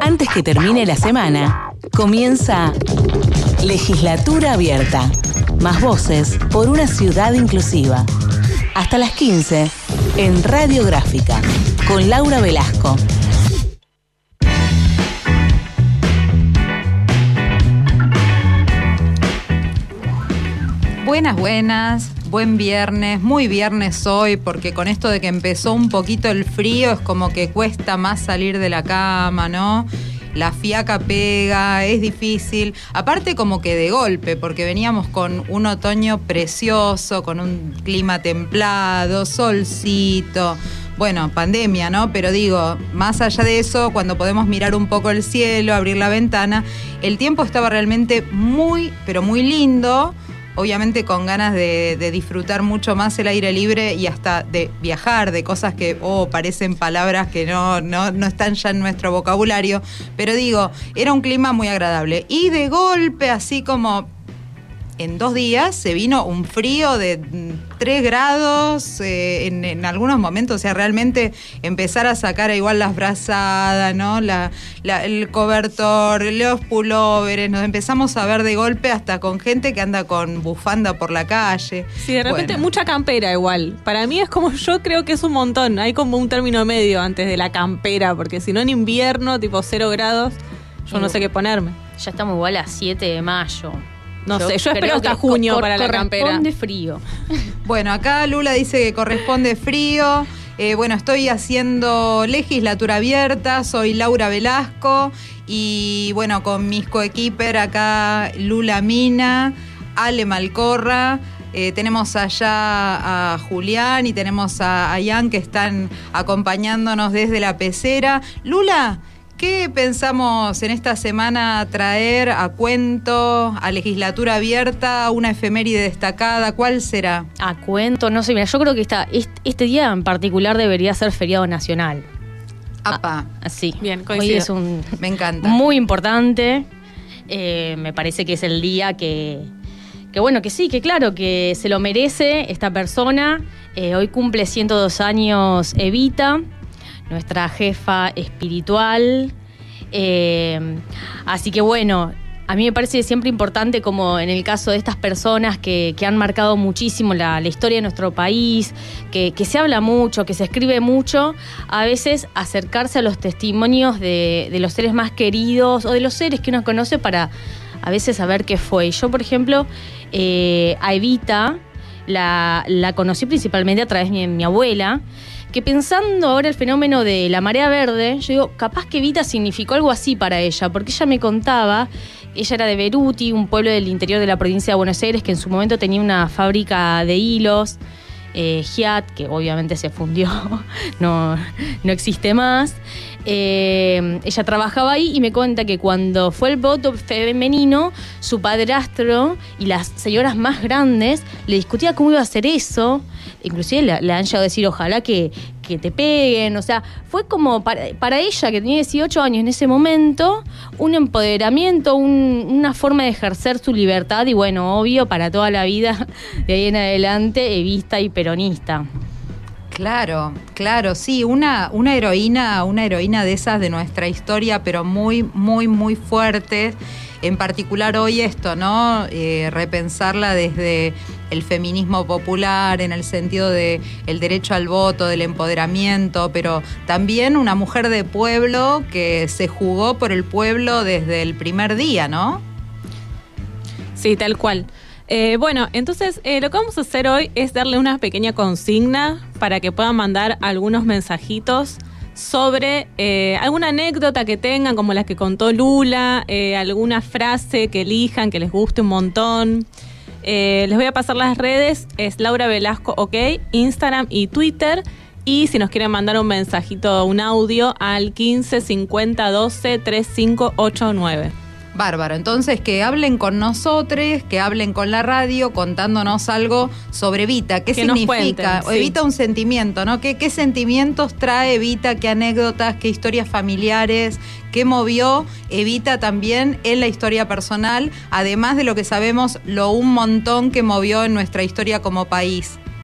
Antes que termine la semana, comienza Legislatura Abierta. Más voces por una ciudad inclusiva. Hasta las 15 en Radiográfica con Laura Velasco. Buenas, buenas, buen viernes, muy viernes hoy, porque con esto de que empezó un poquito el frío es como que cuesta más salir de la cama, ¿no? La fiaca pega, es difícil. Aparte como que de golpe, porque veníamos con un otoño precioso, con un clima templado, solcito. Bueno, pandemia, ¿no? Pero digo, más allá de eso, cuando podemos mirar un poco el cielo, abrir la ventana, el tiempo estaba realmente muy, pero muy lindo obviamente con ganas de, disfrutar mucho más el aire libre y hasta de viajar, de cosas que oh, parecen palabras que no, no, no están ya en nuestro vocabulario. Pero digo, era un clima muy agradable. Y de golpe, así como en dos días se vino un frío de 3 grados eh, en, algunos momentos, o sea, realmente empezar a sacar igual las brazadas, ¿no? La, el cobertor, los pulóveres, nos empezamos a ver de golpe hasta con gente que anda con bufanda por la calle. Sí, de repente mucha campera igual. Para mí es como, yo creo que es un montón, hay como un término medio antes de la campera, porque si no en invierno, tipo 0 grados, yo no sé qué ponerme. Ya estamos igual a 7 de mayo. No sé, yo espero hasta junio para la campera. Corresponde frío. Bueno, acá Lula dice que corresponde frío. Eh, bueno, estoy haciendo legislatura abierta, soy Laura Velasco y bueno, con mis coequiper acá Lula Mina, Ale Malcorra. Eh, tenemos allá a Julián y tenemos a, a Ian que están acompañándonos desde la pecera. Lula, ¿Qué pensamos en esta semana traer a cuento, a legislatura abierta, una efeméride destacada? ¿Cuál será? A cuento, no sé, mira, yo creo que este día en particular debería ser feriado nacional. Apa. Ah, sí. Bien, coincido. Hoy es un. Me encanta. Muy importante. Eh, me parece que es el día que, que, bueno, que sí, que claro, que se lo merece esta persona. Eh, hoy cumple 102 años Evita nuestra jefa espiritual. Eh, así que bueno, a mí me parece siempre importante, como en el caso de estas personas que, han marcado muchísimo la, historia de nuestro país, que, se habla mucho, que se escribe mucho, a veces acercarse a los testimonios de, los seres más queridos o de los seres que uno conoce para a veces saber qué fue. Yo, por ejemplo, eh, a Evita la, conocí principalmente a través de mi abuela que pensando ahora el fenómeno de la marea verde, yo digo, capaz que Vita significó algo así para ella, porque ella me contaba, ella era de Beruti, un pueblo del interior de la provincia de Buenos Aires, que en su momento tenía una fábrica de hilos, eh, que obviamente se fundió, no, no existe más. Eh, ella trabajaba ahí y me cuenta que cuando fue el voto femenino, su padrastro y las señoras más grandes le discutían cómo iba a hacer eso. Inclusive le, han llegado a decir, ojalá que, te peguen. O sea, fue como para, ella, que tenía 18 años en ese momento, un empoderamiento, una forma de ejercer su libertad y bueno, obvio, para toda la vida de ahí en adelante, vista y peronista. Claro, claro, sí, una, una heroína, una heroína de esas de nuestra historia, pero muy, muy, muy fuerte. En particular hoy esto, ¿no? Eh, repensarla desde el feminismo popular, en el sentido de derecho al voto, del empoderamiento, pero también una mujer de pueblo que se jugó por el pueblo desde el primer día, ¿no? Sí, tal cual. Eh, bueno, entonces eh, lo que vamos a hacer hoy es darle una pequeña consigna para que puedan mandar algunos mensajitos sobre eh, alguna anécdota que tengan, como las que contó Lula, alguna frase que elijan, que les guste un montón. les voy a pasar las redes, es Laura Velasco, ok, Instagram y Twitter. Y si nos quieren mandar un mensajito, un audio al 15 50 12 3589. Bárbaro, entonces que hablen con nosotros, que hablen con la radio, contándonos algo sobre Evita. ¿Qué significa? Evita un sentimiento, ¿no? ¿Qué, ¿Qué sentimientos trae Evita? ¿Qué anécdotas? ¿Qué historias familiares? ¿Qué movió Evita también en la historia personal? Además de lo que sabemos, lo un montón que movió en nuestra historia como país.